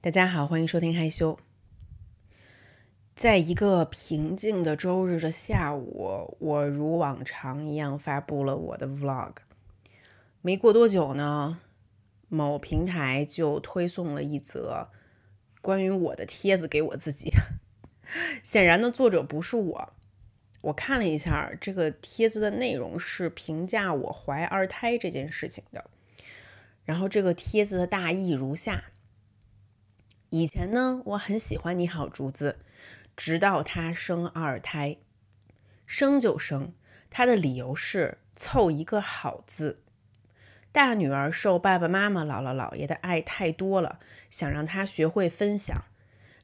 大家好，欢迎收听害羞。在一个平静的周日的下午，我如往常一样发布了我的 vlog。没过多久呢，某平台就推送了一则关于我的帖子给我自己。显然呢，作者不是我。我看了一下这个帖子的内容，是评价我怀二胎这件事情的。然后这个帖子的大意如下。以前呢，我很喜欢你好竹子，直到他生二胎，生就生，他的理由是凑一个好字。大女儿受爸爸妈妈、姥姥姥爷的爱太多了，想让她学会分享。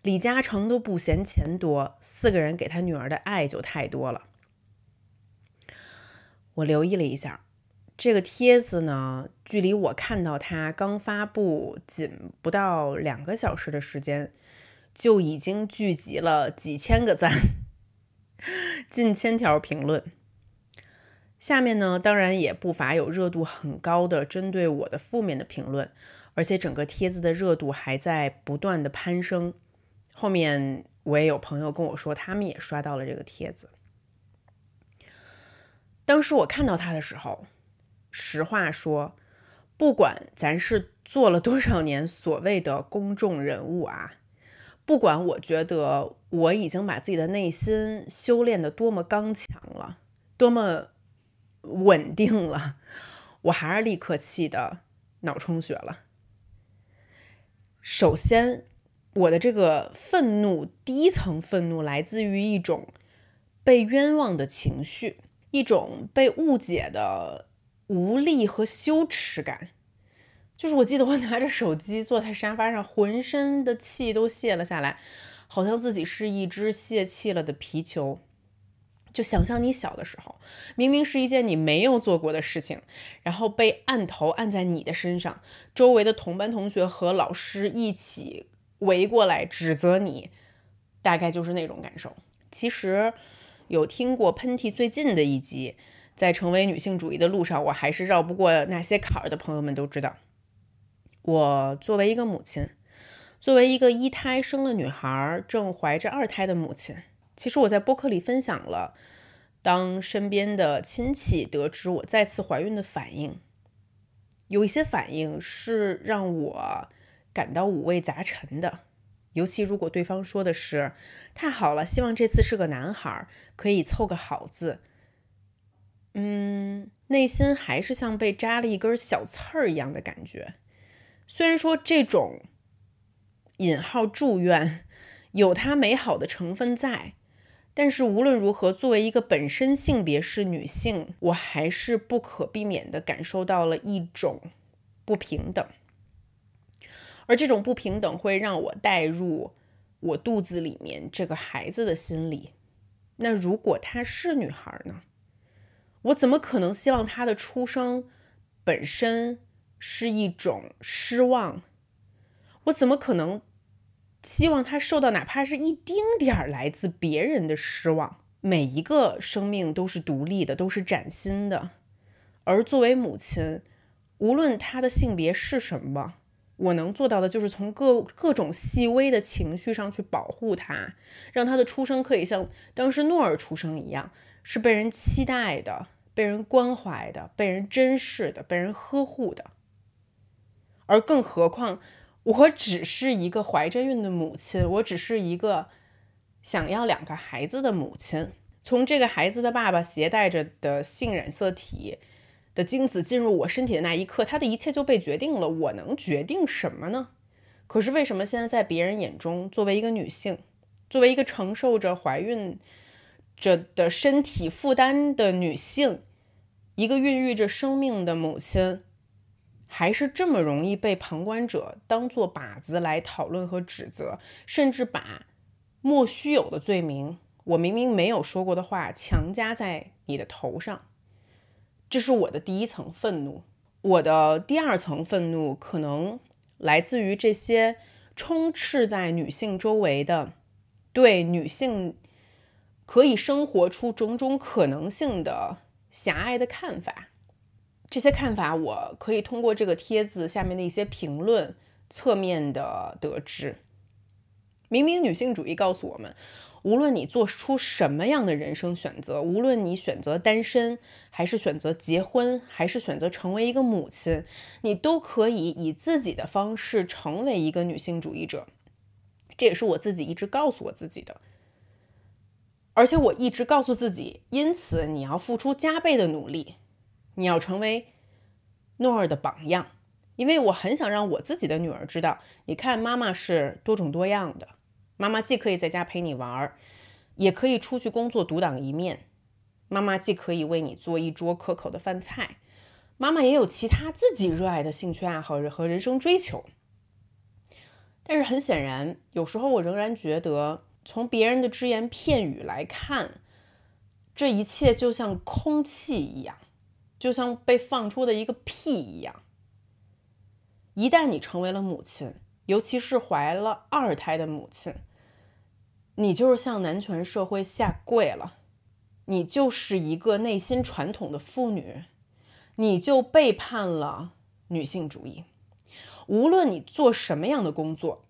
李嘉诚都不嫌钱多，四个人给他女儿的爱就太多了。我留意了一下。这个帖子呢，距离我看到它刚发布仅不到两个小时的时间，就已经聚集了几千个赞，近千条评论。下面呢，当然也不乏有热度很高的针对我的负面的评论，而且整个帖子的热度还在不断的攀升。后面我也有朋友跟我说，他们也刷到了这个帖子。当时我看到它的时候。实话说，不管咱是做了多少年所谓的公众人物啊，不管我觉得我已经把自己的内心修炼的多么刚强了，多么稳定了，我还是立刻气的脑充血了。首先，我的这个愤怒，第一层愤怒来自于一种被冤枉的情绪，一种被误解的。无力和羞耻感，就是我记得我拿着手机坐在沙发上，浑身的气都泄了下来，好像自己是一只泄气了的皮球。就想象你小的时候，明明是一件你没有做过的事情，然后被按头按在你的身上，周围的同班同学和老师一起围过来指责你，大概就是那种感受。其实有听过喷嚏最近的一集。在成为女性主义的路上，我还是绕不过那些坎儿的朋友们都知道，我作为一个母亲，作为一个一胎生了女孩正怀着二胎的母亲，其实我在播客里分享了，当身边的亲戚得知我再次怀孕的反应，有一些反应是让我感到五味杂陈的，尤其如果对方说的是太好了，希望这次是个男孩，可以凑个好字。嗯，内心还是像被扎了一根小刺儿一样的感觉。虽然说这种引号祝愿有它美好的成分在，但是无论如何，作为一个本身性别是女性，我还是不可避免的感受到了一种不平等。而这种不平等会让我带入我肚子里面这个孩子的心理。那如果她是女孩呢？我怎么可能希望他的出生本身是一种失望？我怎么可能希望他受到哪怕是一丁点儿来自别人的失望？每一个生命都是独立的，都是崭新的。而作为母亲，无论他的性别是什么，我能做到的就是从各各种细微的情绪上去保护他，让他的出生可以像当时诺尔出生一样，是被人期待的。被人关怀的，被人珍视的，被人呵护的，而更何况，我只是一个怀着孕的母亲，我只是一个想要两个孩子的母亲。从这个孩子的爸爸携带着的性染色体的精子进入我身体的那一刻，他的一切就被决定了。我能决定什么呢？可是为什么现在在别人眼中，作为一个女性，作为一个承受着怀孕？着的身体负担的女性，一个孕育着生命的母亲，还是这么容易被旁观者当做靶子来讨论和指责，甚至把莫须有的罪名，我明明没有说过的话强加在你的头上。这是我的第一层愤怒。我的第二层愤怒可能来自于这些充斥在女性周围的对女性。可以生活出种种可能性的狭隘的看法，这些看法我可以通过这个帖子下面的一些评论侧面的得知。明明女性主义告诉我们，无论你做出什么样的人生选择，无论你选择单身，还是选择结婚，还是选择成为一个母亲，你都可以以自己的方式成为一个女性主义者。这也是我自己一直告诉我自己的，而且我一直告诉自己，因此你要付出加倍的努力，你要成为诺尔的榜样。因为我很想让我自己的女儿知道，你看妈妈是多种多样的。妈妈既可以在家陪你玩，也可以出去工作独当一面。妈妈既可以为你做一桌可口的饭菜，妈妈也有其他自己热爱的兴趣爱好和人生追求。但是很显然，有时候我仍然觉得，从别人的只言片语来看，这一切就像空气一样，就像被放出的一个屁一样。一旦你成为了母亲，尤其是怀了二胎的母亲，你就是向男权社会下跪了，你就是一个内心传统的妇女，你就背叛了女性主义。无论你做什么样的工作，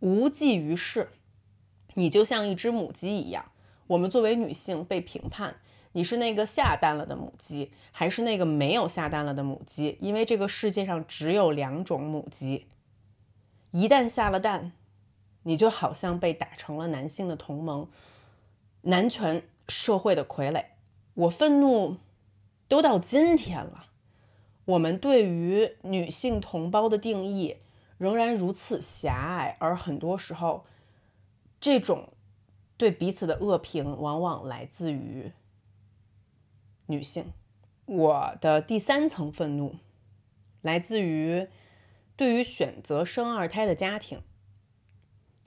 无济于事，你就像一只母鸡一样。我们作为女性被评判。你是那个下蛋了的母鸡，还是那个没有下蛋了的母鸡？因为这个世界上只有两种母鸡。一旦下了蛋，你就好像被打成了男性的同盟，男权社会的傀儡。我愤怒都到今天了，我们对于女性同胞的定义仍然如此狭隘，而很多时候，这种对彼此的恶评往往来自于。女性，我的第三层愤怒来自于对于选择生二胎的家庭，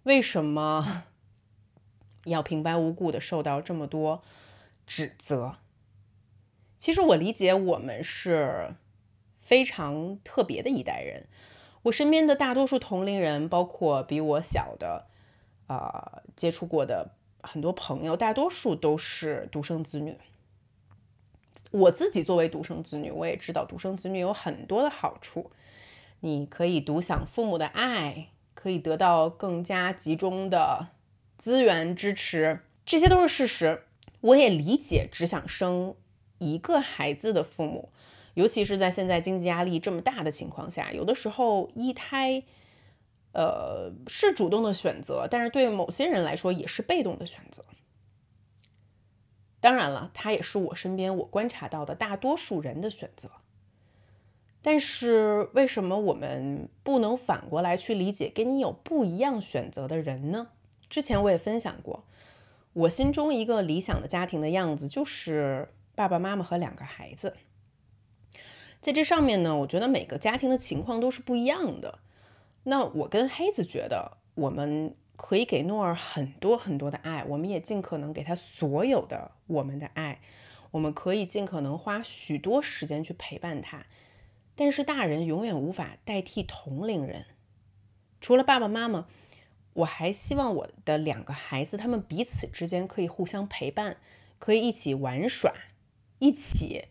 为什么要平白无故的受到这么多指责？其实我理解，我们是非常特别的一代人。我身边的大多数同龄人，包括比我小的，呃，接触过的很多朋友，大多数都是独生子女。我自己作为独生子女，我也知道独生子女有很多的好处。你可以独享父母的爱，可以得到更加集中的资源支持，这些都是事实。我也理解只想生一个孩子的父母，尤其是在现在经济压力这么大的情况下，有的时候一胎，呃，是主动的选择，但是对某些人来说也是被动的选择。当然了，它也是我身边我观察到的大多数人的选择。但是为什么我们不能反过来去理解跟你有不一样选择的人呢？之前我也分享过，我心中一个理想的家庭的样子就是爸爸妈妈和两个孩子。在这上面呢，我觉得每个家庭的情况都是不一样的。那我跟黑子觉得，我们。可以给诺尔很多很多的爱，我们也尽可能给他所有的我们的爱。我们可以尽可能花许多时间去陪伴他，但是大人永远无法代替同龄人。除了爸爸妈妈，我还希望我的两个孩子，他们彼此之间可以互相陪伴，可以一起玩耍，一起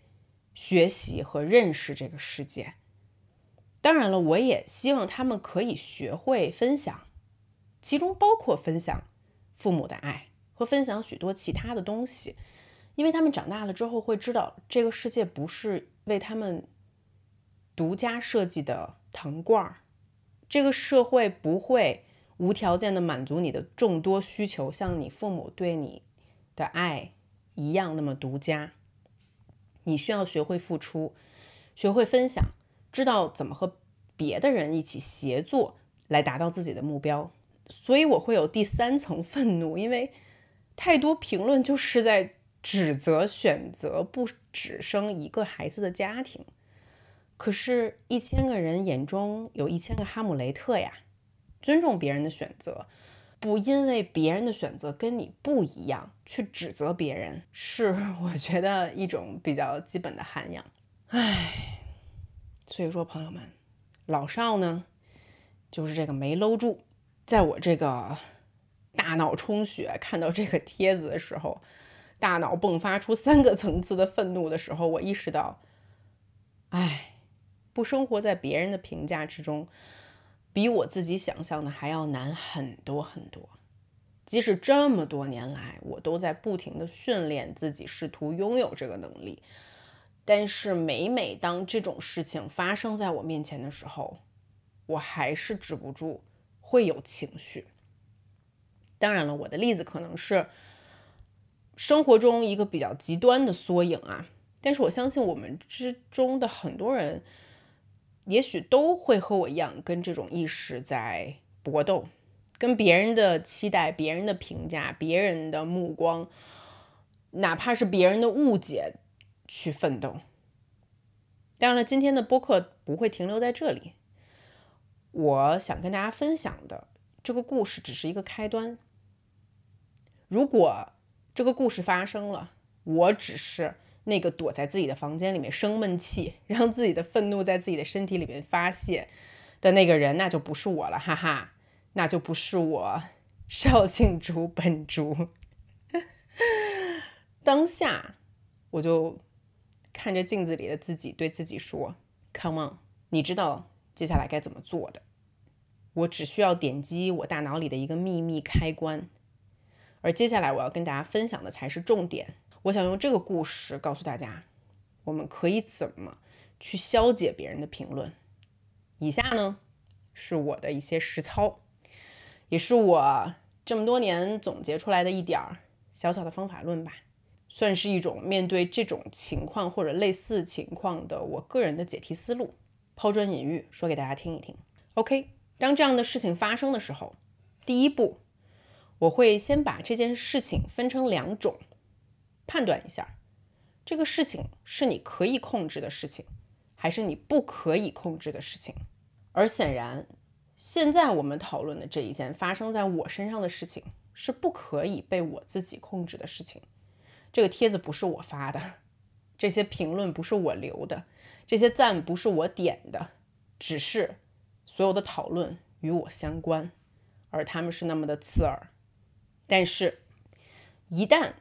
学习和认识这个世界。当然了，我也希望他们可以学会分享。其中包括分享父母的爱和分享许多其他的东西，因为他们长大了之后会知道，这个世界不是为他们独家设计的糖罐儿，这个社会不会无条件的满足你的众多需求，像你父母对你的爱一样那么独家。你需要学会付出，学会分享，知道怎么和别的人一起协作来达到自己的目标。所以我会有第三层愤怒，因为太多评论就是在指责选择不只生一个孩子的家庭。可是，一千个人眼中有一千个哈姆雷特呀。尊重别人的选择，不因为别人的选择跟你不一样去指责别人，是我觉得一种比较基本的涵养。唉，所以说朋友们，老少呢，就是这个没搂住。在我这个大脑充血看到这个帖子的时候，大脑迸发出三个层次的愤怒的时候，我意识到，哎，不生活在别人的评价之中，比我自己想象的还要难很多很多。即使这么多年来，我都在不停的训练自己，试图拥有这个能力，但是每每当这种事情发生在我面前的时候，我还是止不住会有情绪。当然了，我的例子可能是生活中一个比较极端的缩影啊，但是我相信我们之中的很多人，也许都会和我一样，跟这种意识在搏斗，跟别人的期待、别人的评价、别人的目光，哪怕是别人的误解去奋斗。当然了，今天的播客不会停留在这里，我想跟大家分享的这个故事只是一个开端。如果这个故事发生了，我只是那个躲在自己的房间里面生闷气，让自己的愤怒在自己的身体里面发泄的那个人，那就不是我了，哈哈，那就不是我，邵庆竹本竹。当下，我就看着镜子里的自己，对自己说：“Come on，你知道接下来该怎么做的。我只需要点击我大脑里的一个秘密开关。”而接下来我要跟大家分享的才是重点。我想用这个故事告诉大家，我们可以怎么去消解别人的评论。以下呢是我的一些实操，也是我这么多年总结出来的一点儿小小的方法论吧，算是一种面对这种情况或者类似情况的我个人的解题思路，抛砖引玉，说给大家听一听。OK，当这样的事情发生的时候，第一步。我会先把这件事情分成两种，判断一下，这个事情是你可以控制的事情，还是你不可以控制的事情。而显然，现在我们讨论的这一件发生在我身上的事情，是不可以被我自己控制的事情。这个帖子不是我发的，这些评论不是我留的，这些赞不是我点的，只是所有的讨论与我相关，而他们是那么的刺耳。但是，一旦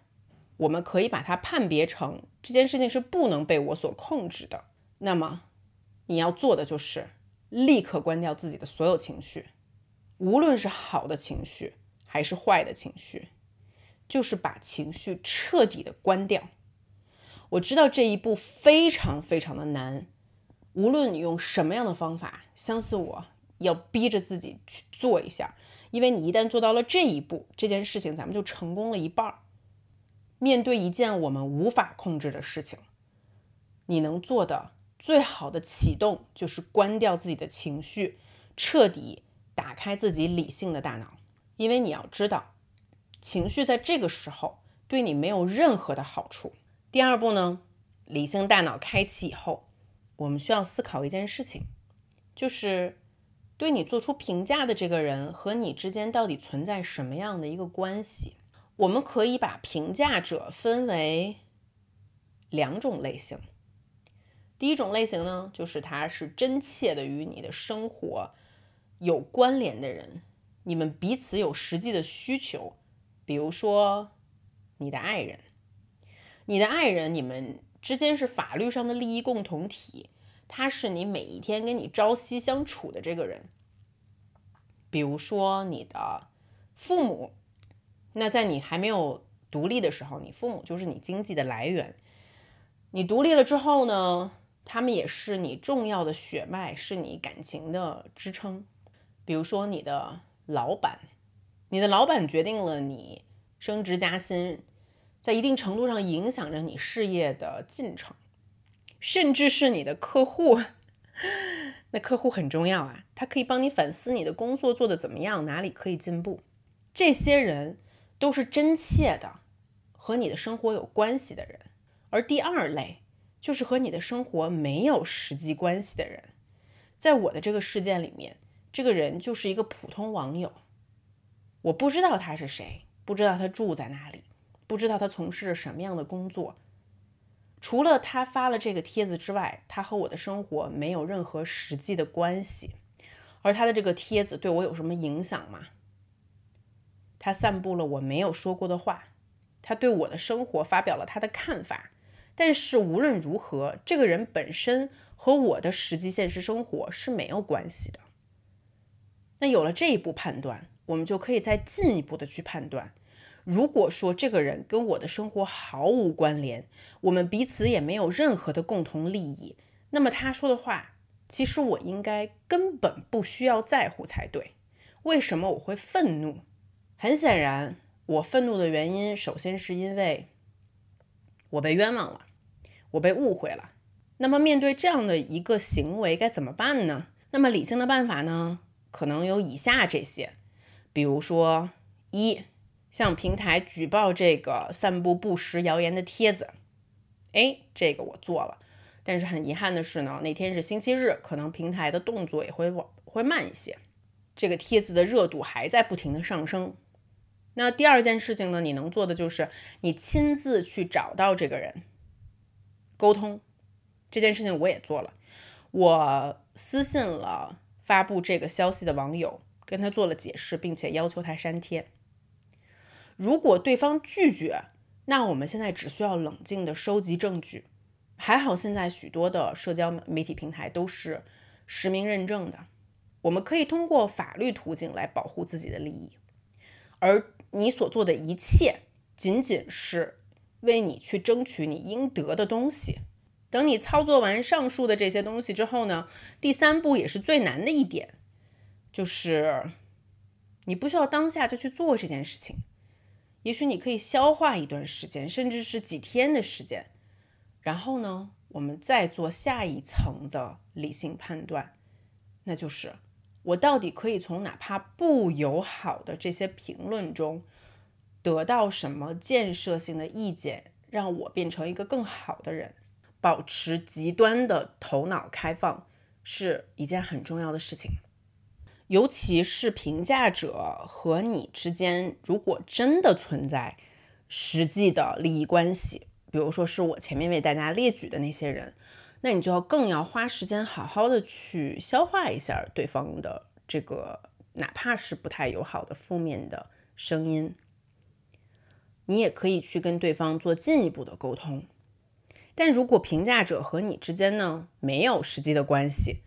我们可以把它判别成这件事情是不能被我所控制的，那么你要做的就是立刻关掉自己的所有情绪，无论是好的情绪还是坏的情绪，就是把情绪彻底的关掉。我知道这一步非常非常的难，无论你用什么样的方法，相信我要逼着自己去做一下。因为你一旦做到了这一步，这件事情咱们就成功了一半儿。面对一件我们无法控制的事情，你能做的最好的启动就是关掉自己的情绪，彻底打开自己理性的大脑。因为你要知道，情绪在这个时候对你没有任何的好处。第二步呢，理性大脑开启以后，我们需要思考一件事情，就是。对你做出评价的这个人和你之间到底存在什么样的一个关系？我们可以把评价者分为两种类型。第一种类型呢，就是他是真切的与你的生活有关联的人，你们彼此有实际的需求，比如说你的爱人，你的爱人，你们之间是法律上的利益共同体。他是你每一天跟你朝夕相处的这个人，比如说你的父母，那在你还没有独立的时候，你父母就是你经济的来源。你独立了之后呢，他们也是你重要的血脉，是你感情的支撑。比如说你的老板，你的老板决定了你升职加薪，在一定程度上影响着你事业的进程。甚至是你的客户，那客户很重要啊，他可以帮你反思你的工作做得怎么样，哪里可以进步。这些人都是真切的和你的生活有关系的人。而第二类就是和你的生活没有实际关系的人。在我的这个事件里面，这个人就是一个普通网友，我不知道他是谁，不知道他住在哪里，不知道他从事着什么样的工作。除了他发了这个帖子之外，他和我的生活没有任何实际的关系。而他的这个帖子对我有什么影响吗？他散布了我没有说过的话，他对我的生活发表了他的看法。但是无论如何，这个人本身和我的实际现实生活是没有关系的。那有了这一步判断，我们就可以再进一步的去判断，如果说这个人跟我的生活毫无关联，我们彼此也没有任何的共同利益，那么他说的话，其实我应该根本不需要在乎才对。为什么我会愤怒？很显然，我愤怒的原因，首先是因为我被冤枉了，我被误会了。那么面对这样的一个行为，该怎么办呢？那么理性的办法呢？可能有以下这些，比如说，一向平台举报这个散布不实谣言的帖子，哎，这个我做了，但是很遗憾的是呢，那天是星期日，可能平台的动作也会往会慢一些，这个帖子的热度还在不停的上升。那第二件事情呢，你能做的就是你亲自去找到这个人沟通，这件事情我也做了，我私信了。发布这个消息的网友跟他做了解释，并且要求他删帖。如果对方拒绝，那我们现在只需要冷静的收集证据。还好现在许多的社交媒体平台都是实名认证的，我们可以通过法律途径来保护自己的利益。而你所做的一切，仅仅是为你去争取你应得的东西。等你操作完上述的这些东西之后呢，第三步也是最难的一点，就是你不需要当下就去做这件事情，也许你可以消化一段时间，甚至是几天的时间，然后呢，我们再做下一层的理性判断，那就是我到底可以从哪怕不友好的这些评论中得到什么建设性的意见，让我变成一个更好的人。保持极端的头脑开放是一件很重要的事情，尤其是评价者和你之间，如果真的存在实际的利益关系，比如说是我前面为大家列举的那些人，那你就要更要花时间好好的去消化一下对方的这个哪怕是不太友好的负面的声音，你也可以去跟对方做进一步的沟通。但如果评价者和你之间呢没有实际的关系，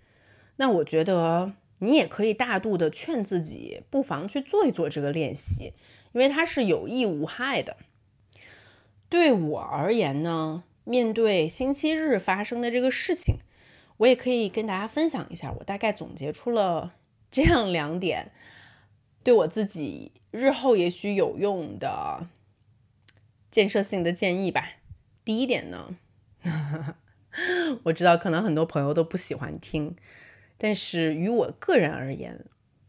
那我觉得你也可以大度的劝自己，不妨去做一做这个练习，因为它是有益无害的。对我而言呢，面对星期日发生的这个事情，我也可以跟大家分享一下，我大概总结出了 这样两点，对我自己日后也许有用的建设性的建议吧。第一点呢。我知道可能很多朋友都不喜欢听，但是于我个人而言，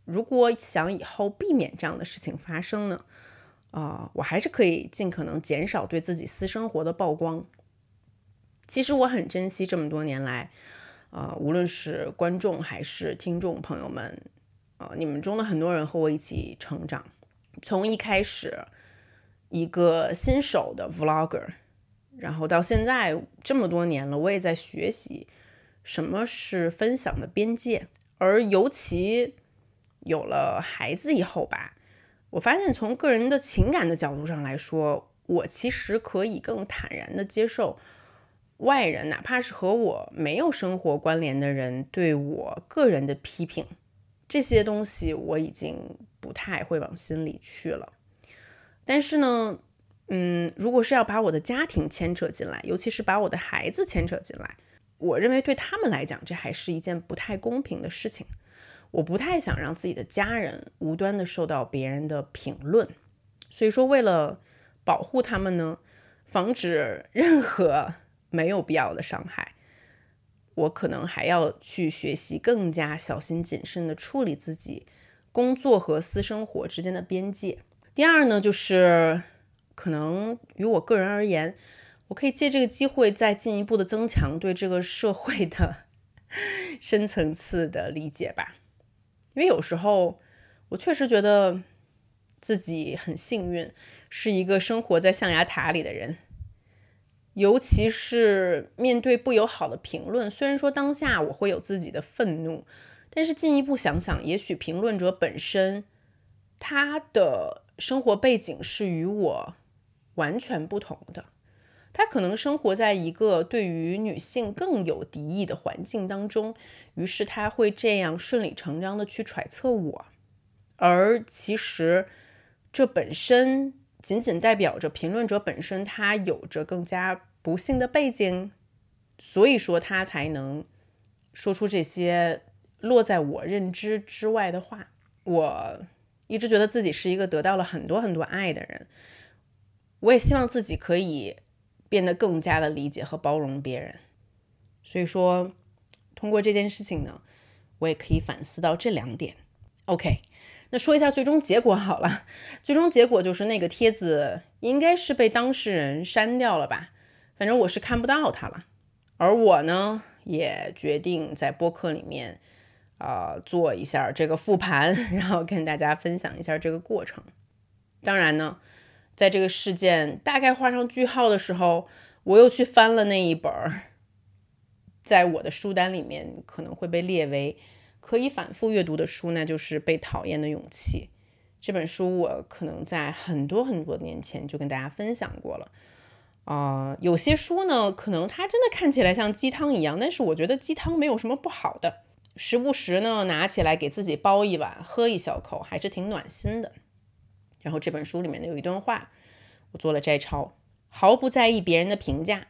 如果想以后避免这样的事情发生呢，啊，我还是可以尽可能减少对自己私生活的曝光。其实我很珍惜这么多年来，啊，无论是观众还是听众朋友们，啊，你们中的很多人和我一起成长，从一开始一个新手的 vlogger。然后到现在这么多年了，我也在学习什么是分享的边界。而尤其有了孩子以后吧，我发现从个人的情感的角度上来说，我其实可以更坦然的接受外人，哪怕是和我没有生活关联的人对我个人的批评，这些东西我已经不太会往心里去了。但是呢。嗯，如果是要把我的家庭牵扯进来，尤其是把我的孩子牵扯进来，我认为对他们来讲，这还是一件不太公平的事情。我不太想让自己的家人无端的受到别人的评论，所以说为了保护他们呢，防止任何 没有必要的伤害，我可能还要去学习更加小心谨慎的处理自己工作和私生活之间的边界。第二呢，就是。可能于我个人而言，我可以借这个机会再进一步的增强对这个社会的 深层次的理解吧。因为有时候我确实觉得自己很幸运，是一个生活在象牙塔里的人。尤其是面对不友好的评论，虽然说当下我会有自己的愤怒，但是进一步想想，也许评论者本身他的生活背景是与我。完全不同的，他可能生活在一个对于女性更有敌意的环境当中，于是他会这样顺理成章的去揣测我。而其实这本身仅仅代表着评论者本身他有着更加不幸的背景，所以说他才能说出这些落在我认知之外的话。我一直觉得自己是一个得到了很多很多爱的人，我也希望自己可以变得更加的理解和包容别人。所以说，通过这件事情呢，我也可以反思到这两点。OK。那说一下最终结果好了，最终结果就是那个帖子应该是被当事人删掉了吧，反正我是看不到它了。而我呢，也决定在播客里面，呃，做一下这个复盘，然后跟大家分享一下这个过程。当然呢，在这个事件大概画上句号的时候，我又去翻了那一本儿，在我的书单里面可能会被列为。可以反复阅读的书那，就是《被讨厌的勇气》这本书。我可能在很多很多年前就跟大家分享过了。啊，有些书呢，可能它真的看起来像鸡汤一样，但是我觉得鸡汤没有什么不好的。时不时呢，拿起来给自己煲一碗，喝一小口，还是挺暖心的。然后这本书里面的有一段话，我做了摘抄：毫不在意别人的评价，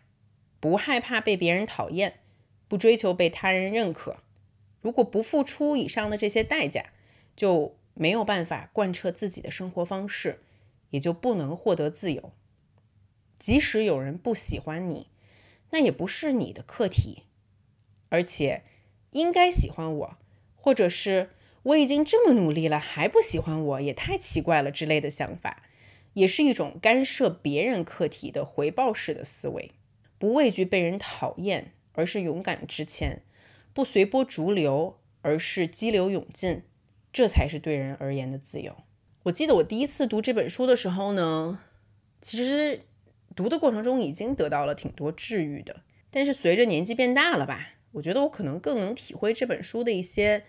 不害怕被别人讨厌，不追求被他人认可。如果不付出以上的这些代价，就没有办法贯彻自己的生活方式，也就不能获得自由。即使有人不喜欢你，那也不是你的课题。而且，应该喜欢我，或者是我已经这么努力了还不喜欢我，也太奇怪了之类的想法，也是一种干涉别人课题的回报式的思维。不畏惧被人讨厌，而是勇敢直前。不随波逐流，而是激流勇进，这才是对人而言的自由。我记得我第一次读这本书的时候呢，其实读的过程中已经得到了挺多治愈的。但是随着年纪变大了吧，我觉得我可能更能体会这本书的一些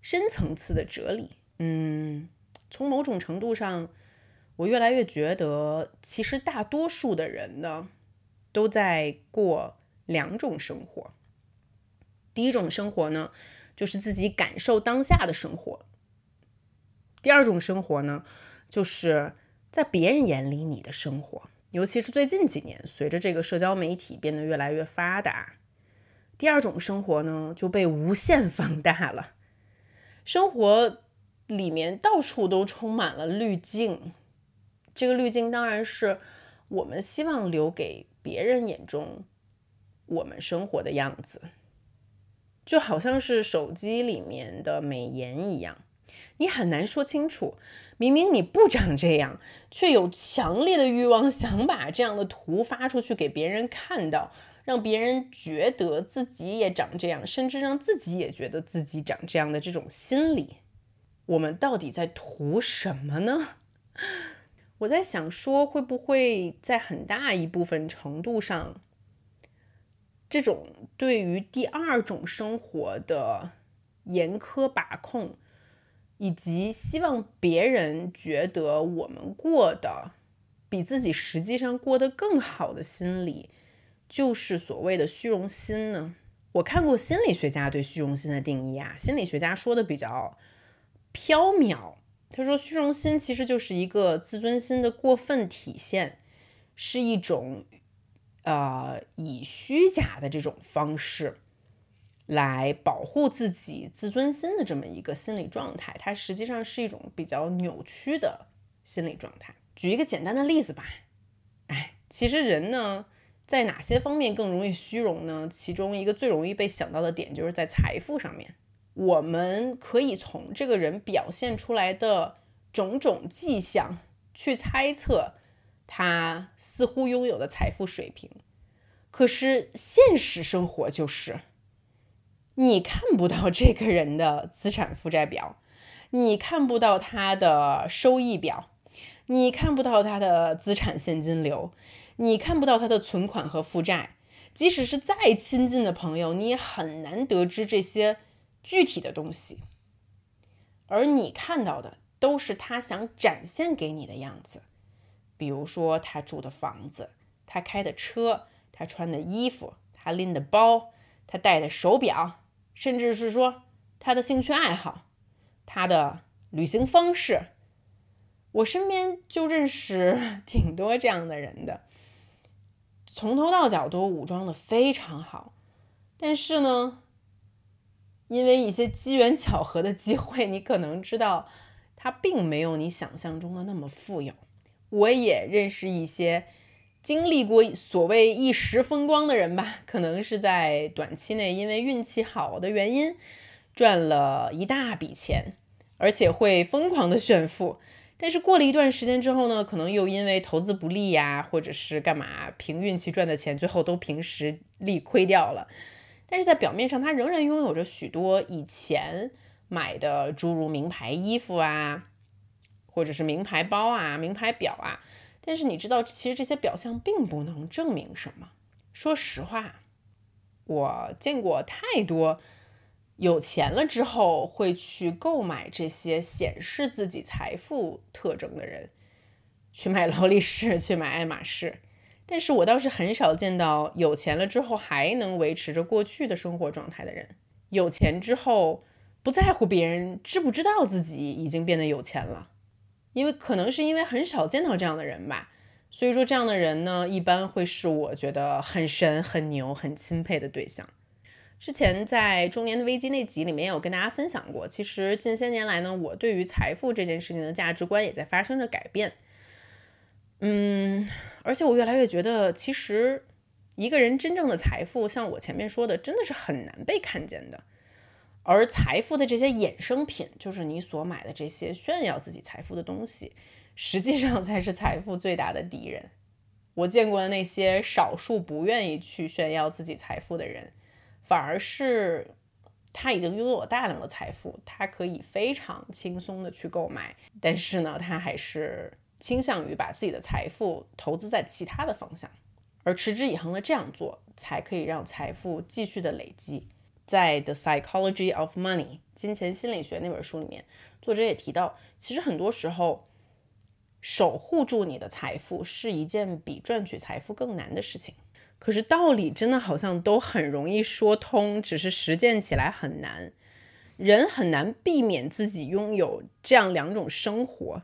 深层次的哲理。嗯，从某种程度上，我越来越觉得，其实大多数的人呢，都在过两种生活。第一种生活呢，就是自己感受当下的生活；第二种生活呢，就是在别人眼里你的生活。尤其是最近几年，随着这个社交媒体变得越来越发达，第二种生活呢就被无限放大了。生活里面到处都充满了滤镜，这个滤镜当然是我们希望留给别人眼中我们生活的样子。就好像是手机里面的美颜一样，你很难说清楚，明明你不长这样，却有强烈的欲望想把这样的图发出去给别人看到，让别人觉得自己也长这样，甚至让自己也觉得自己长这样的这种心理，我们到底在图什么呢？我在想说，会不会在很大一部分程度上。这种对于第二种生活的严苛把控，以及希望别人觉得我们过得比自己实际上过得更好的心理，就是所谓的虚荣心呢？我看过心理学家对虚荣心的定义啊，心理学家说的比较飘渺。他说，虚荣心其实就是一个自尊心的过分体现，是一种。呃，以虚假的这种方式来保护自己自尊心的这么一个心理状态，它实际上是一种比较扭曲的心理状态。举一个简单的例子吧，哎，其实人呢，在哪些方面更容易虚荣呢？其中一个最容易被想到的点就是在财富上面。我们可以从这个人表现出来的种种迹象去猜测。他似乎拥有的财富水平，可是现实生活就是，你看不到这个人的资产负债表，你看不到他的收益表，你看不到他的资产现金流，你看不到他的存款和负债。即使是再亲近的朋友，你也很难得知这些具体的东西。而你看到的都是他想展现给你的样子。比如说，他住的房子，他开的车，他穿的衣服，他拎的包，他戴的手表，甚至是说他的兴趣爱好，他的旅行方式。我身边就认识 挺多这样的人的，从头到脚都武装的非常好，但是呢，因为一些机缘巧合的机会，你可能知道他并没有你想象中的那么富有。我也认识一些经历过所谓一时风光的人吧，可能是在短期内因为运气好的原因赚了一大笔钱，而且会疯狂的炫富。但是过了一段时间之后呢，可能又因为投资不利呀，或者是干嘛，凭运气赚的钱，最后都凭实力亏掉了。但是在表面上，他仍然拥有着许多以前买的诸如名牌衣服啊，或者是名牌包啊、名牌表啊。但是你知道，其实这些表象并不能证明什么。说实话，我见过太多。有钱了之后会去购买这些显示自己财富特征的人，去买劳力士，去买爱马仕。但是我倒是很少见到有钱了之后还能维持着过去的生活状态的人。有钱之后不在乎别人知不知道自己已经变得有钱了，因为可能是因为很少见到这样的人吧。所以说这样的人呢，一般会是我觉得很神、很牛、很钦佩的对象。之前在中年的危机那集里面有跟大家分享过，其实近些年来呢，我对于财富这件事情的价值观也在发生着改变。嗯，而且我越来越觉得，其实一个人真正的财富，像我前面说的，真的是很难被看见的。而财富的这些衍生品，就是你所买的这些炫耀自己财富的东西，实际上才是财富最大的敌人。我见过的那些少数不愿意去炫耀自己财富的人。反而是他已经拥有大量的财富，他可以非常轻松的去购买，但是呢，他还是倾向于把自己的财富投资在其他的方向，而持之以恒的这样做，才可以让财富继续的累积。在《The Psychology of Money》金钱心理学那本书里面，作者也提到，其实很多时候，守护住你的财富是一件比赚取财富更难的事情。可是道理真的好像都很容易说通，只是实践起来很难。人很难避免自己拥有这样两种生活，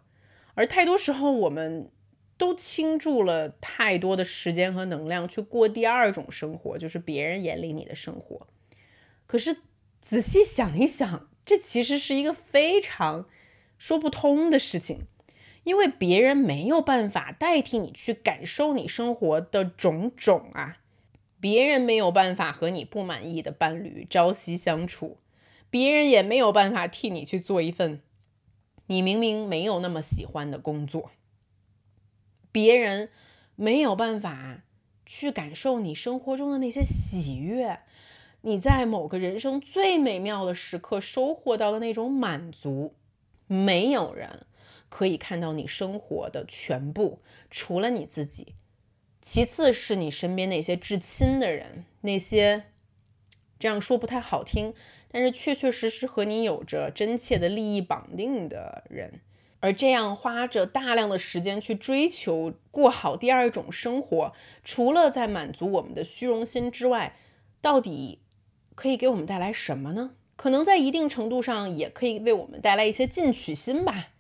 而太多时候我们都倾注了太多的时间和能量去过第二种生活，就是别人眼里你的生活。可是仔细想一想，这其实是一个非常说不通的事情。因为别人没有办法代替你去感受你生活的种种啊，别人没有办法和你不满意的伴侣朝夕相处，别人也没有办法替你去做一份你明明没有那么喜欢的工作，别人没有办法去感受你生活中的那些喜悦，你在某个人生最美妙的时刻收获到的那种满足，没有人。可以看到你生活的全部，除了你自己，其次是你身边那些至亲的人，那些这样说不太好听，但是确确实实和你有着真切的利益绑定的人，而这样花着大量的时间去追求过好第二种生活，除了在满足我们的虚荣心之外，到底可以给我们带来什么呢？可能在一定程度上也可以为我们带来一些进取心吧。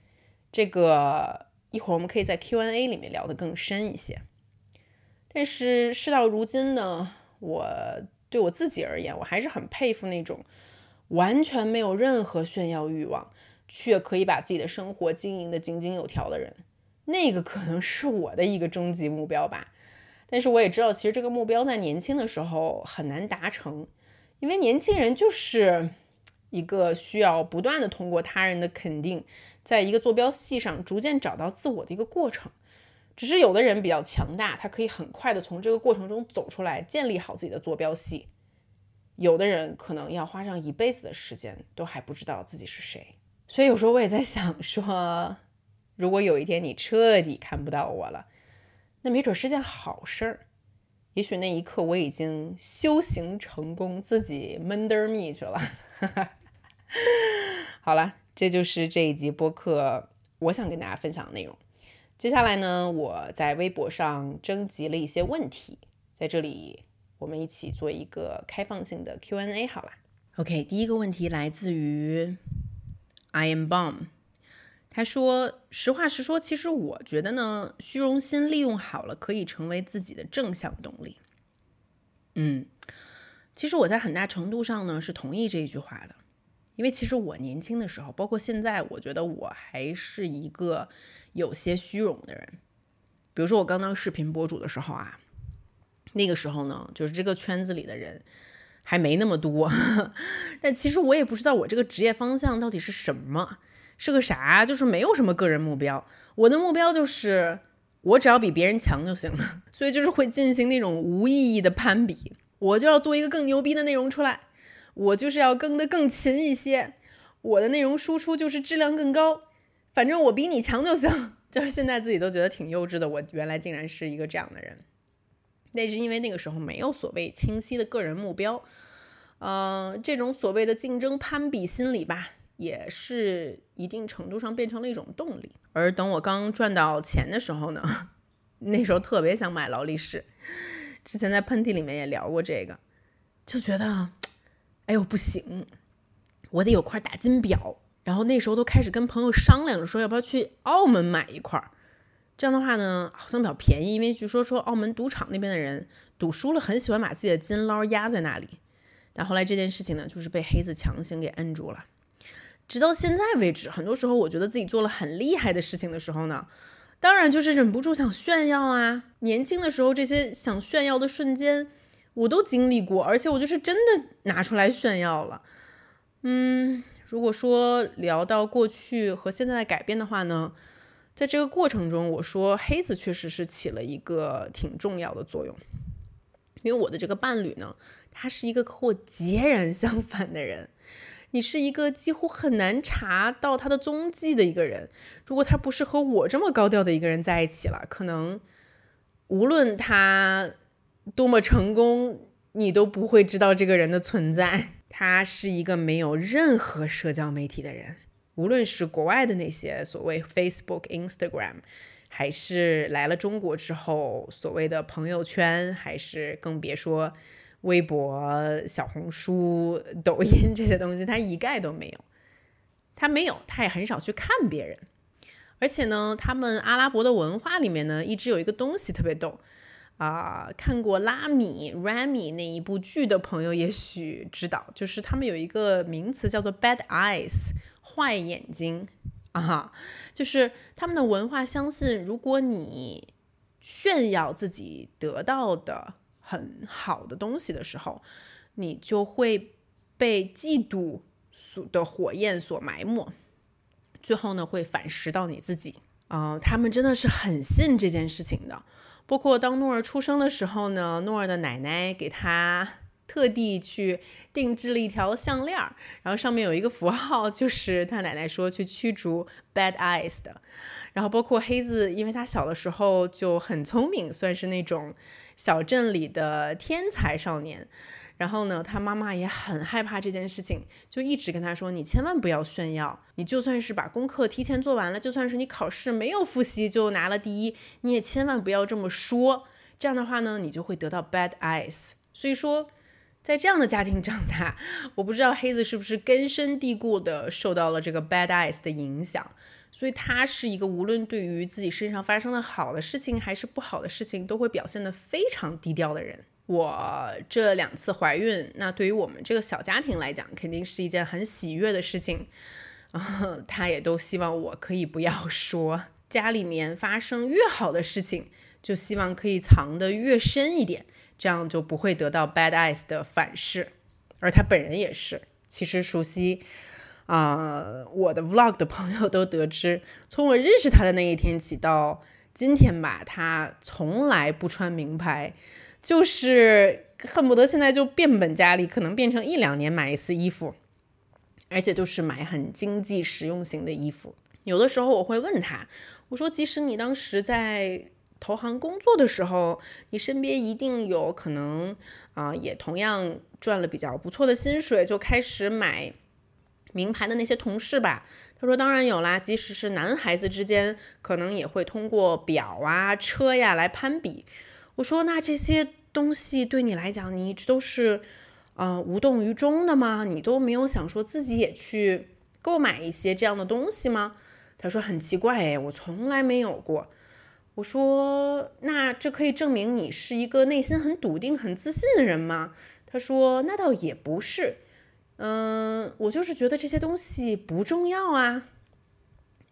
这个一会儿我们可以在 Q&A 里面聊得更深一些。但是事到如今呢，我对我自己而言，我还是很佩服那种完全没有任何炫耀欲望，却可以把自己的生活经营得井井有条的人。那个可能是我的一个终极目标吧。但是我也知道，其实这个目标在年轻的时候很难达成，因为年轻人就是一个需要不断的通过他人的肯定。在一个坐标系上逐渐找到自我的一个过程，只是有的人比较强大，他可以很快的从这个过程中走出来，建立好自己的坐标系。有的人可能要花上一辈子的时间，都还不知道自己是谁。所以有时候我也在想，说如果有一天你彻底看不到我了，那没准是件好事儿。也许那一刻我已经修行成功，自己闷得蜜去了。好了。这就是这一集播客我想跟大家分享的内容。接下来呢，我在微博上征集了一些问题，在这里我们一起做一个开放性的 Q&A 好了。OK，第一个问题来自于 I am bomb，他说：“实话实说，其实我觉得呢，虚荣心利用好了，可以成为自己的正向动力。”嗯，其实我在很大程度上呢是同意这一句话的，因为其实我年轻的时候，包括现在，我觉得我还是一个有些虚荣的人。比如说我刚当视频博主的时候啊，那个时候呢，就是这个圈子里的人还没那么多，但其实我也不知道我这个职业方向到底是什么。是个啥？就是没有什么个人目标，我的目标就是我只要比别人强就行了，所以就是会进行那种无意义的攀比，我就要做一个更牛逼的内容出来，我就是要更的更勤一些，我的内容输出就是质量更高，反正我比你强就行。就是现在自己都觉得挺幼稚的，我原来竟然是一个这样的人，那是因为那个时候没有所谓清晰的个人目标，嗯，这种所谓的竞争攀比心理吧。也是一定程度上变成了一种动力。而等我刚赚到钱的时候呢，那时候特别想买劳力士。之前在喷嚏里面也聊过这个，就觉得，哎呦不行，我得有块打金表。然后那时候都开始跟朋友商量着说，要不要去澳门买一块儿。这样的话呢，好像比较便宜，因为据说说澳门赌场那边的人赌输了，很喜欢把自己的金捞压在那里。但后来这件事情呢，就是被黑子强行给摁住了。直到现在为止，很多时候我觉得自己做了很厉害的事情的时候呢，当然就是忍不住想炫耀啊。年轻的时候这些想炫耀的瞬间，我都经历过，而且我就是真的拿出来炫耀了。嗯，如果说聊到过去和现在的改变的话呢，在这个过程中，我说黑子确实是起了一个挺重要的作用，因为我的这个伴侣呢，他是一个和我截然相反的人。你是一个几乎很难查到他的踪迹的一个人。如果他不是和我这么高调的一个人在一起了，可能无论他多么成功，你都不会知道这个人的存在。他是一个没有任何社交媒体的人，无论是国外的那些所谓 Facebook、Instagram，还是来了中国之后所谓的朋友圈，还是更别说。微博、小红书、抖音这些东西，他一概都没有。他没有，他也很少去看别人。而且呢，他们阿拉伯的文化里面呢，一直有一个东西特别逗啊。看过《拉米》（Rami） 那一部剧的朋友也许知道，就是他们有一个名词叫做 “bad eyes”（ 坏眼睛）啊，就是他们的文化相信，如果你炫耀自己得到的。很好的东西的时候，你就会被嫉妒所的火焰所埋没，最后呢会反噬到你自己。啊，他们真的是很信这件事情的。包括当诺尔出生的时候呢，诺尔的奶奶给他特地去定制了一条项链，然后上面有一个符号，就是他奶奶说去驱逐 bad eyes 的。然后包括黑子，因为他小的时候就很聪明，算是那种。小镇里的天才少年，然后呢，他妈妈也很害怕这件事情，就一直跟他说：“你千万不要炫耀，你就算是把功课提前做完了，就算是你考试没有复习就拿了第一，你也千万不要这么说。这样的话呢，你就会得到 bad eyes。所以说，在这样的家庭长大，我不知道黑子是不是根深蒂固的受到了这个 bad eyes 的影响。”所以他是一个无论对于自己身上发生的好的事情还是不好的事情，都会表现得非常低调的人。我这两次怀孕，那对于我们这个小家庭来讲，肯定是一件很喜悦的事情。啊，他也都希望我可以不要说。家里面发生越好的事情，就希望可以藏得越深一点，这样就不会得到 bad eyes 的反噬。而他本人也是，其实熟悉。啊，我的 vlog 的朋友都得知，从我认识他的那一天起到今天吧，他从来不穿名牌，就是恨不得现在就变本加厉，可能变成一两年买一次衣服，而且就是买很经济实用型的衣服。有的时候我会问他，我说，即使你当时在投行工作的时候，你身边一定有可能啊，也同样赚了比较不错的薪水，就开始买。名牌的那些同事吧，他说当然有啦，即使是男孩子之间，可能也会通过表啊、车呀来攀比。我说那这些东西对你来讲，你一直都是呃无动于衷的吗？你都没有想说自己也去购买一些这样的东西吗？他说很奇怪哎，我从来没有过。我说那这可以证明你是一个内心很笃定、很自信的人吗？他说那倒也不是，嗯，我就是觉得这些东西不重要啊。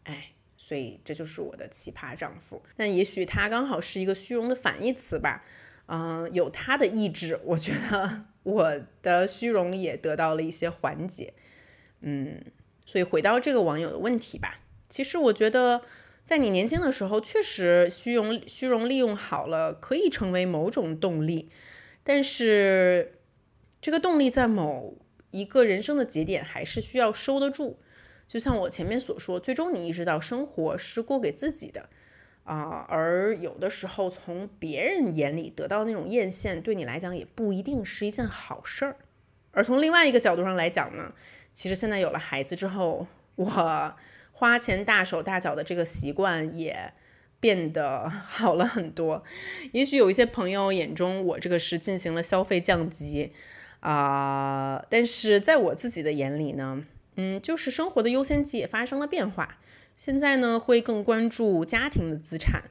哎，所以这就是我的奇葩丈夫。那也许他刚好是一个虚荣的反义词吧。嗯，有他的意志，我觉得 我的虚荣也得到了一些缓解。嗯，所以回到这个网友的问题吧，其实我觉得在你年轻的时候，确实虚荣虚荣利用好了，可以成为某种动力。但是这个动力在某一个人生的节点还是需要收得住。就像我前面所说，最终你意识到生活是过给自己的。啊，而有的时候从别人眼里得到那种艳羡，对你来讲也不一定是一件好事儿。而从另外一个角度上来讲呢，其实现在有了孩子之后，我花钱大手大脚的这个习惯也变得好了很多。也许有一些朋友眼中我这个是进行了消费降级啊，但是在我自己的眼里呢，嗯，就是生活的优先级也发生了变化。现在呢，会更关注家庭的资产，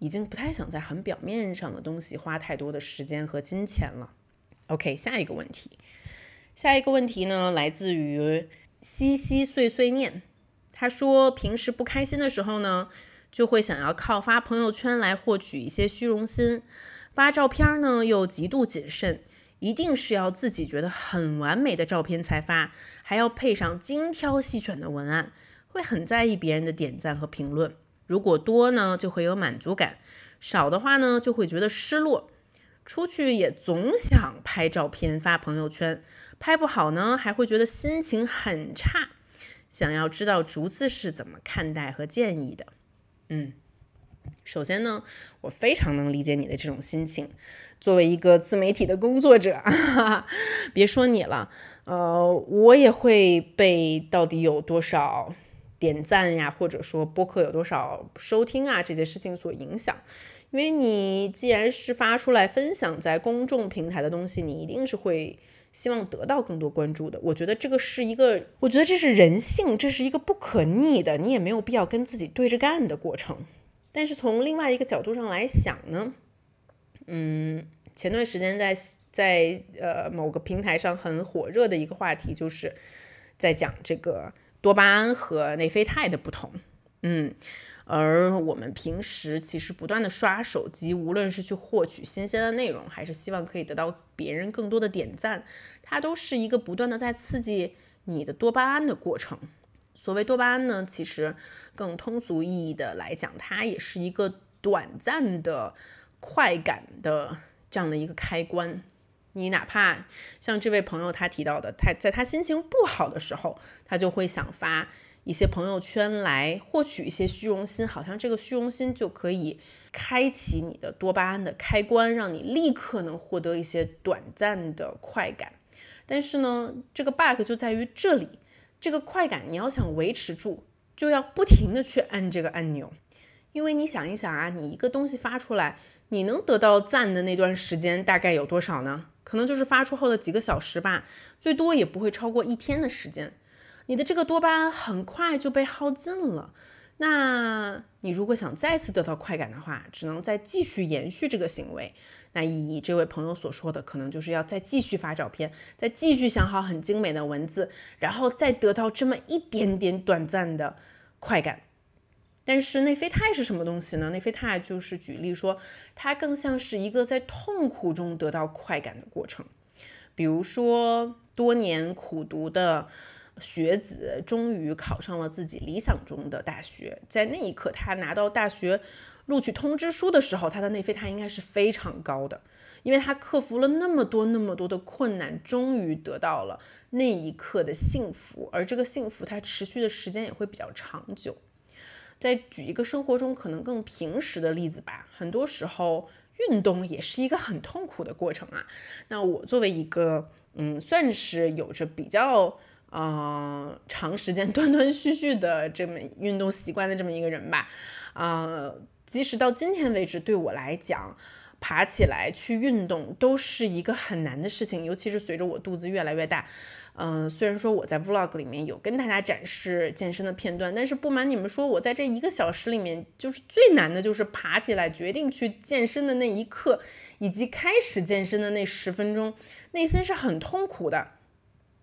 已经不太想在很表面上的东西花太多的时间和金钱了。OK，下一个问题，下一个问题呢，来自于西西碎碎念。他说，平时不开心的时候呢，就会想要靠发朋友圈来获取一些虚荣心，发照片呢又极度谨慎，一定是要自己觉得很完美的照片才发，还要配上精挑细选的文案。会很在意别人的点赞和评论，如果多呢，就会有满足感；少的话呢，就会觉得失落。出去也总想拍照片发朋友圈，拍不好呢，还会觉得心情很差。想要知道竹子是怎么看待和建议的？嗯，首先呢，我非常能理解你的这种心情。作为一个自媒体的工作者，别说你了，呃，我也会被到底有多少。点赞呀，或者说播客有多少收听啊，这些事情所影响。因为你既然是发出来分享在公众平台的东西，你一定是会希望得到更多关注的。我觉得这个是一个，我觉得这是人性，这是一个不可逆的，你也没有必要跟自己对着干的过程。但是从另外一个角度上来想呢，嗯，前段时间在在呃某个平台上很火热的一个话题，就是在讲这个。多巴胺和内啡肽的不同，嗯，而我们平时其实不断的刷手机，无论是去获取新鲜的内容，还是希望可以得到别人更多的点赞，它都是一个不断的在刺激你的多巴胺的过程。所谓多巴胺呢，其实更通俗意义的来讲，它也是一个短暂的快感的这样的一个开关。你哪怕像这位朋友他提到的，他在他心情不好的时候，他就会想发一些朋友圈来获取一些虚荣心，好像这个虚荣心就可以开启你的多巴胺的开关，让你立刻能获得一些短暂的快感。但是呢，这个 bug 就在于这里，这个快感你要想维持住，就要不停的去按这个按钮，因为你想一想啊，你一个东西发出来，你能得到赞的那段时间大概有多少呢？可能就是发出后的几个小时吧，最多也不会超过一天的时间。你的这个多巴胺很快就被耗尽了。那你如果想再次得到快感的话，只能再继续延续这个行为。那以这位朋友所说的，可能就是要再继续发照片，再继续想好很精美的文字，然后再得到这么一点点短暂的快感。但是内啡肽是什么东西呢？内啡肽就是举例说，它更像是一个在痛苦中得到快感的过程。比如说，多年苦读的学子终于考上了自己理想中的大学，在那一刻，他拿到大学录取通知书的时候，他的内啡肽应该是非常高的，因为他克服了那么多那么多的困难，终于得到了那一刻的幸福，而这个幸福它持续的时间也会比较长久。再举一个生活中可能更平时的例子吧，很多时候运动也是一个很痛苦的过程啊。那我作为一个嗯，算是有着比较呃长时间 断断续续的这么运动习惯的这么一个人吧，啊，即使到今天为止，对我来讲，爬起来去运动都是一个很难的事情，尤其是随着我肚子越来越大。嗯，虽然说我在 vlog 里面有跟大家展示健身的片段，但是不瞒你们说，我在这一个小时里面，就是最难的就是爬起来决定去健身的那一刻，以及开始健身的那十分钟，内心是很痛苦的。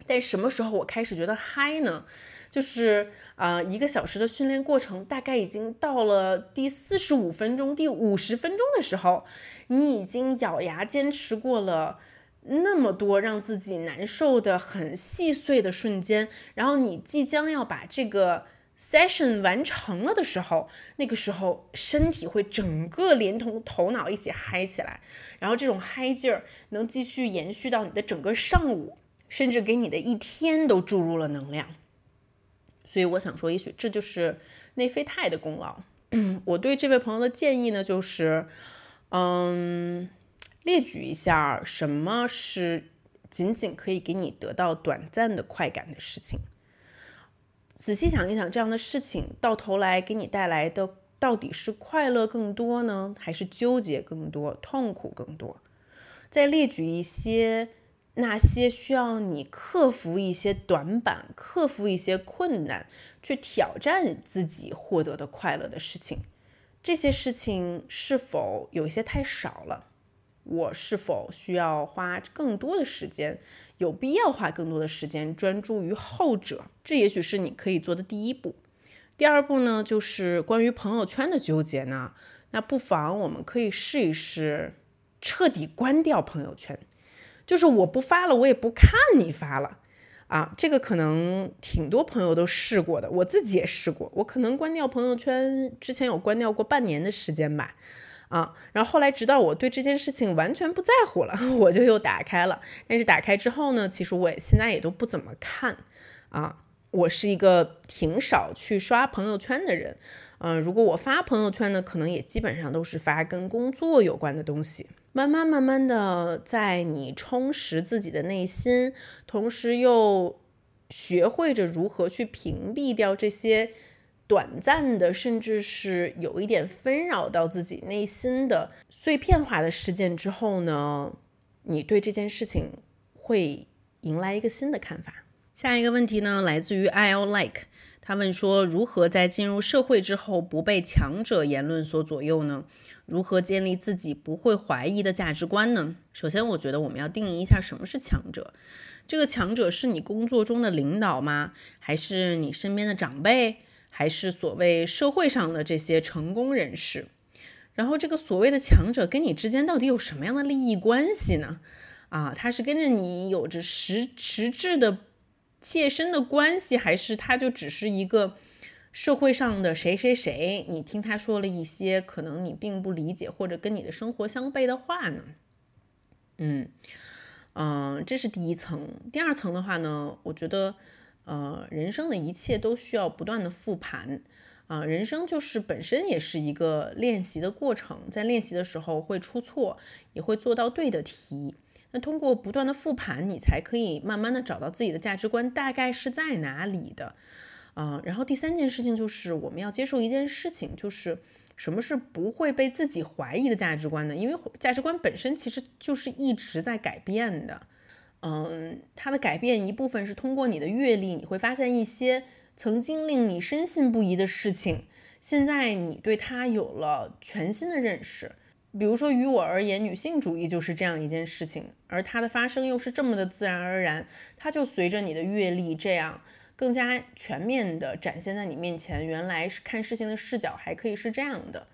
但什么时候我开始觉得嗨呢？就是啊，一个小时的训练过程，大概已经到了第四十五分钟、第五十分钟的时候，你已经咬牙坚持过了。那么多让自己难受的很细碎的瞬间，然后你即将要把这个 session 完成了的时候，那个时候身体会整个连同头脑一起嗨起来，然后这种嗨劲儿能继续延续到你的整个上午，甚至给你的一天都注入了能量。所以我想说，也许这就是内啡肽的功劳。我对这位朋友的建议呢，就是，嗯。列举一下什么是仅仅可以给你得到短暂的快感的事情。仔细想一想，这样的事情到头来给你带来的到底是快乐更多呢，还是纠结更多、痛苦更多？再列举一些那些需要你克服一些短板、克服一些困难、去挑战自己获得的快乐的事情。这些事情是否有些太少了？我是否需要花更多的时间？有必要花更多的时间专注于后者？这也许是你可以做的第一步。第二步呢，就是关于朋友圈的纠结呢。那不妨我们可以试一试彻底关掉朋友圈，就是我不发了，我也不看你发了啊。这个可能挺多朋友都试过的，我自己也试过。我可能关掉朋友圈之前有关掉过半年的时间吧。啊，然后后来直到我对这件事情完全不在乎了，我就又打开了。但是打开之后呢，其实我也现在也都不怎么看。啊，我是一个挺少去刷朋友圈的人。嗯，如果我发朋友圈呢，可能也基本上都是发跟工作有关的东西。慢慢慢慢的，在你充实自己的内心，同时又学会着如何去屏蔽掉这些。短暂的，甚至是有一点纷扰到自己内心的碎片化的事件之后呢，你对这件事情会迎来一个新的看法。下一个问题呢，来自于 I L Like，他问说，如何在进入社会之后不被强者言论所左右呢？如何建立自己不会怀疑的价值观呢？首先，我觉得我们要定义一下什么是强者。这个强者是你工作中的领导吗？还是你身边的长辈？还是所谓社会上的这些成功人士，然后这个所谓的强者跟你之间到底有什么样的利益关系呢？啊，他是跟着你有着实实质的切身的关系，还是他就只是一个社会上的谁谁谁？你听他说了一些可能你并不理解或者跟你的生活相悖的话呢？嗯嗯，这是第一层。第二层的话呢，我觉得。呃，人生的一切都需要不断的复盘，啊，人生就是本身也是一个练习的过程，在练习的时候会出错，也会做到对的题。那通过不断的复盘，你才可以慢慢的找到自己的价值观大概是在哪里的，啊，然后第三件事情就是我们要接受一件事情，就是什么是不会被自己怀疑的价值观呢？因为价值观本身其实就是一直在改变的。嗯，它的改变一部分是通过你的阅历，你会发现一些曾经令你深信不疑的事情，现在你对它有了全新的认识。比如说，于我而言，女性主义就是这样一件事情，而它的发生又是这么的自然而然，它就随着你的阅历这样更加全面的展现在你面前。原来是看事情的视角还可以是这样的。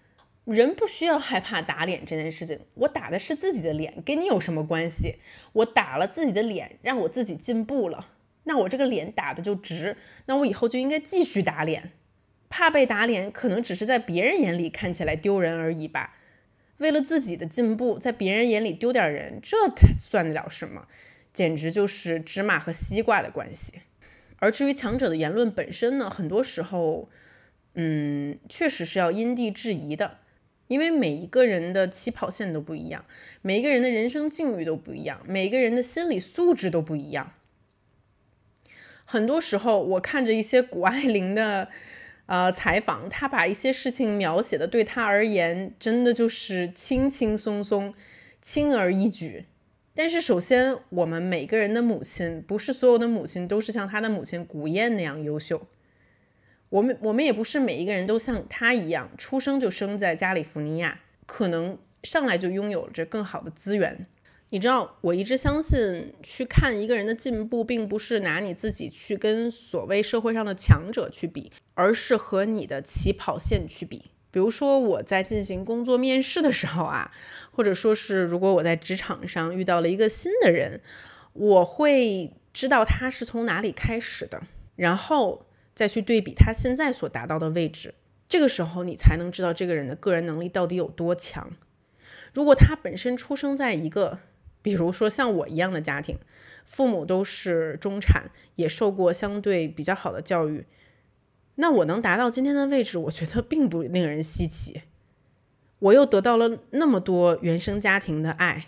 人不需要害怕打脸这件事情，我打的是自己的脸，跟你有什么关系？我打了自己的脸，让我自己进步了，那我这个脸打的就直，那我以后就应该继续打脸。怕被打脸，可能只是在别人眼里看起来丢人而已吧。为了自己的进步，在别人眼里丢点人，这 算得了什么？简直就是芝麻和西瓜的关系。而至于强者的言论本身呢，很多时候，嗯，确实是要因地制宜的。因为每一个人的起跑线都不一样，每一个人的人生境遇都不一样，每一个人的心理素质都不一样。很多时候，我看着一些谷 爱凌的呃采访，他把一些事情描写的对他而言真的就是轻轻松松、轻而易举。但是首先，我们每个人的母亲不是所有的母亲都是像他的母亲古燕那样优秀。我们我们也不是每一个人都像他一样出生就生在加利福尼亚，可能上来就拥有着更好的资源。你知道，我一直相信，去看一个人的进步，并不是拿你自己去跟所谓社会上的强者去比，而是和你的起跑线去比。比如说，我在进行工作面试的时候啊，或者说是如果我在职场上遇到了一个新的人，我会知道他是从哪里开始的，然后再去对比他现在所达到的位置。这个时候，你才能知道这个人的个人能力到底有多强。如果他本身出生在一个比如说像我一样的家庭，父母都是中产，也受过相对比较好的教育，那我能达到今天的位置，我觉得并不令人稀奇。我又得到了那么多原生家庭的爱，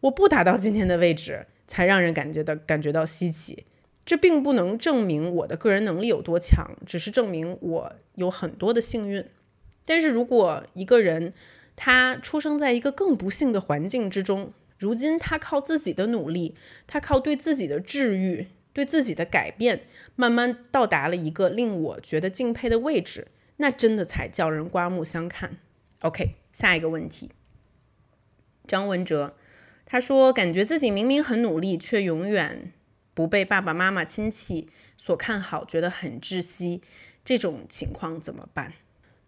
我不达到今天的位置，才让人感觉到感觉到稀奇。这并不能证明我的个人能力有多强，只是证明我有很多的幸运。但是如果一个人他出生在一个更不幸的环境之中，如今，他靠自己的努力，他靠对自己的治愈、对自己的改变，慢慢到达了一个令我觉得敬佩的位置，那真的才叫人刮目相看。OK，下一个问题，张文哲，他说，感觉自己明明很努力，却永远不被爸爸妈妈、亲戚所看好，觉得很窒息，这种情况怎么办？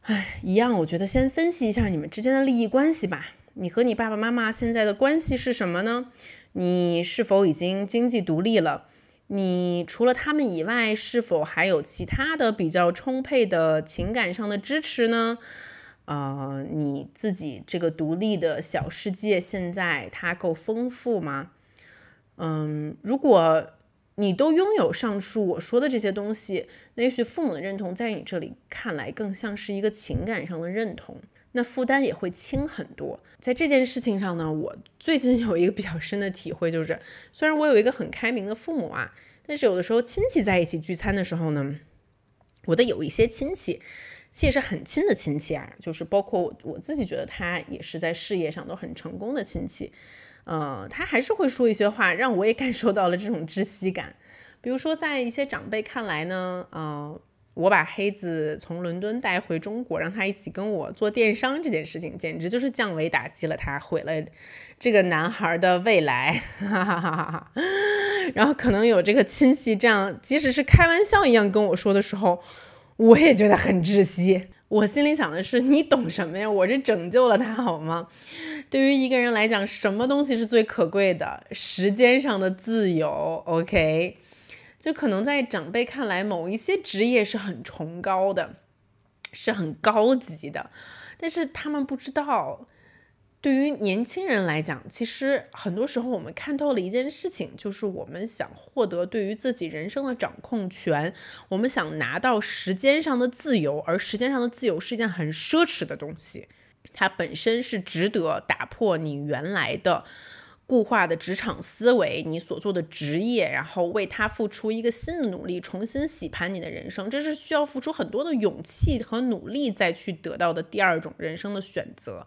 唉，一样，我觉得先分析一下你们之间的利益关系吧。你和你爸爸妈妈现在的关系是什么呢？你是否已经经济独立了？你除了他们以外，是否还有其他的比较充沛的情感上的支持呢？呃，你自己这个独立的小世界，现在它够丰富吗？嗯，如果你都拥有上述我说的这些东西，那也许父母的认同在你这里看来更像是一个情感上的认同。那负担也会轻很多。在这件事情上呢，我最近有一个比较深的体会，就是虽然我有一个很开明的父母啊，但是有的时候亲戚在一起聚餐的时候呢，我的有一些亲戚，其实很亲的亲戚啊，就是包括我我自己觉得他也是在事业上都很成功的亲戚，呃，他还是会说一些话，让我也感受到了这种窒息感。比如说在一些长辈看来呢，呃。我把黑子从伦敦带回中国，让他一起跟我做电商这件事情，简直就是降维打击了他，毁了这个男孩的未来。哈哈哈哈然后可能有这个亲戚这样，即使是开玩笑一样跟我说的时候，我也觉得很窒息。我心里想的是，你懂什么呀？我这拯救了他好吗？对于一个人来讲，什么东西是最可贵的？时间上的自由。OK。就可能在长辈看来，某一些职业是很崇高的，是很高级的，但是他们不知道，对于年轻人来讲，其实很多时候我们看透了一件事情，就是我们想获得对于自己人生的掌控权，我们想拿到时间上的自由，而时间上的自由是一件很奢侈的东西，它本身是值得打破你原来的。固化的职场思维，你所做的职业，然后为他付出一个新的努力，重新洗盘你的人生，这是需要付出很多的勇气和努力再去得到的第二种人生的选择。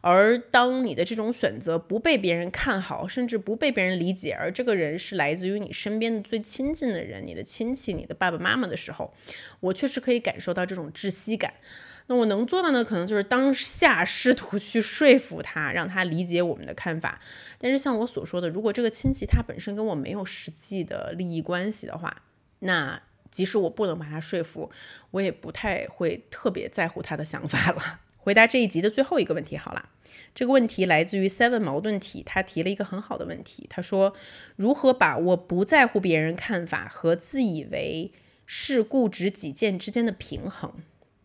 而当你的这种选择不被别人看好，甚至不被别人理解，而这个人是来自于你身边的最亲近的人，你的亲戚、你的爸爸妈妈的时候，我确实可以感受到这种窒息感。那我能做的呢，可能就是当下试图去说服他，让他理解我们的看法。但是像我所说的，如果这个亲戚他本身跟我没有实际的利益关系的话，那即使我不能把他说服，我也不太会特别在乎他的想法了。回答这一集的最后一个问题好了，这个问题来自于 Seven 矛盾体，他提了一个很好的问题，他说如何把握不在乎别人看法和自以为是固执己见之间的平衡？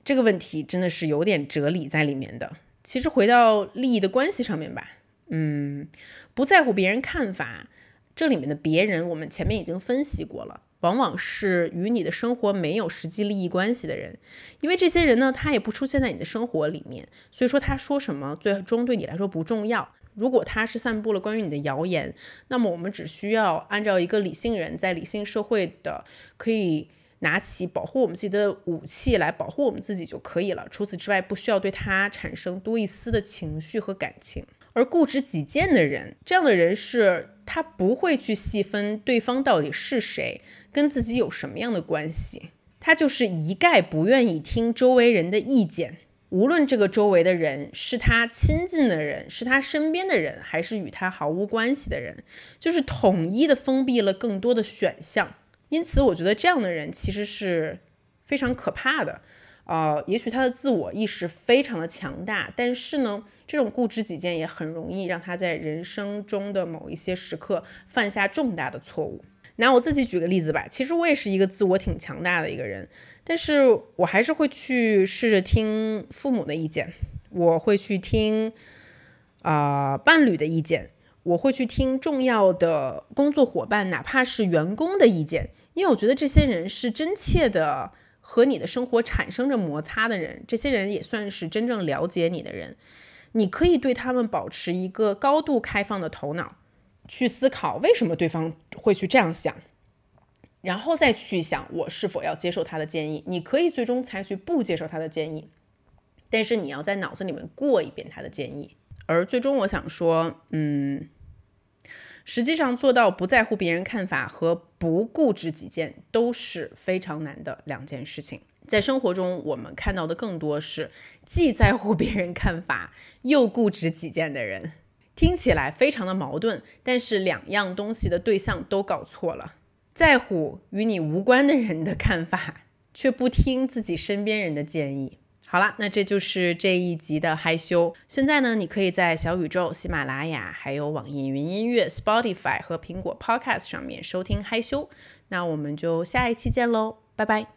这个问题真的是有点哲理在里面的。其实回到利益的关系上面吧，嗯，不在乎别人看法，这里面的别人我们前面已经分析过了，往往是与你的生活没有实际利益关系的人，因为这些人呢，他也不出现在你的生活里面，所以说他说什么最终对你来说不重要。如果他是散布了关于你的谣言，那么我们只需要按照一个理性人在理性社会的可以。拿起保护我们自己的武器来保护我们自己就可以了。除此之外，不需要对他产生多一丝的情绪和感情。而固执己见的人，这样的人是他不会去细分对方到底是谁，跟自己有什么样的关系，他就是一概不愿意听周围人的意见。无论这个周围的人是他亲近的人，是他身边的人，还是与他毫无关系的人，就是统一的封闭了更多的选项。因此，我觉得这样的人其实是非常可怕的。呃，也许他的自我意识非常的强大，但是呢，这种固执己见也很容易让他在人生中的某一些时刻犯下重大的错误。拿我自己举个例子吧，其实我也是一个自我挺强大的一个人，但是我还是会去试着听父母的意见，我会去听啊伴侣的意见，我会去听重要的工作伙伴，哪怕是员工的意见，因为我觉得这些人是真切的和你的生活产生着摩擦的人，这些人也算是真正了解你的人，你可以对他们保持一个高度开放的头脑。去思考为什么对方会去这样想，然后再去想我是否要接受他的建议。你可以最终采取不接受他的建议，但是你要在脑子里面过一遍他的建议。而最终我想说，嗯，实际上做到不在乎别人看法和不固执己见都是非常难的两件事情。在生活中，我们看到的更多是既在乎别人看法又固执己见的人。听起来非常的矛盾，但是两样东西的对象都搞错了。在乎与你无关的人的看法，却不听自己身边人的建议。好了，那这就是这一集的害羞。现在呢，你可以在小宇宙、喜马拉雅、还有网易云音乐、Spotify 和苹果 Podcast 上面收听害羞。那我们就下一期见喽，拜拜。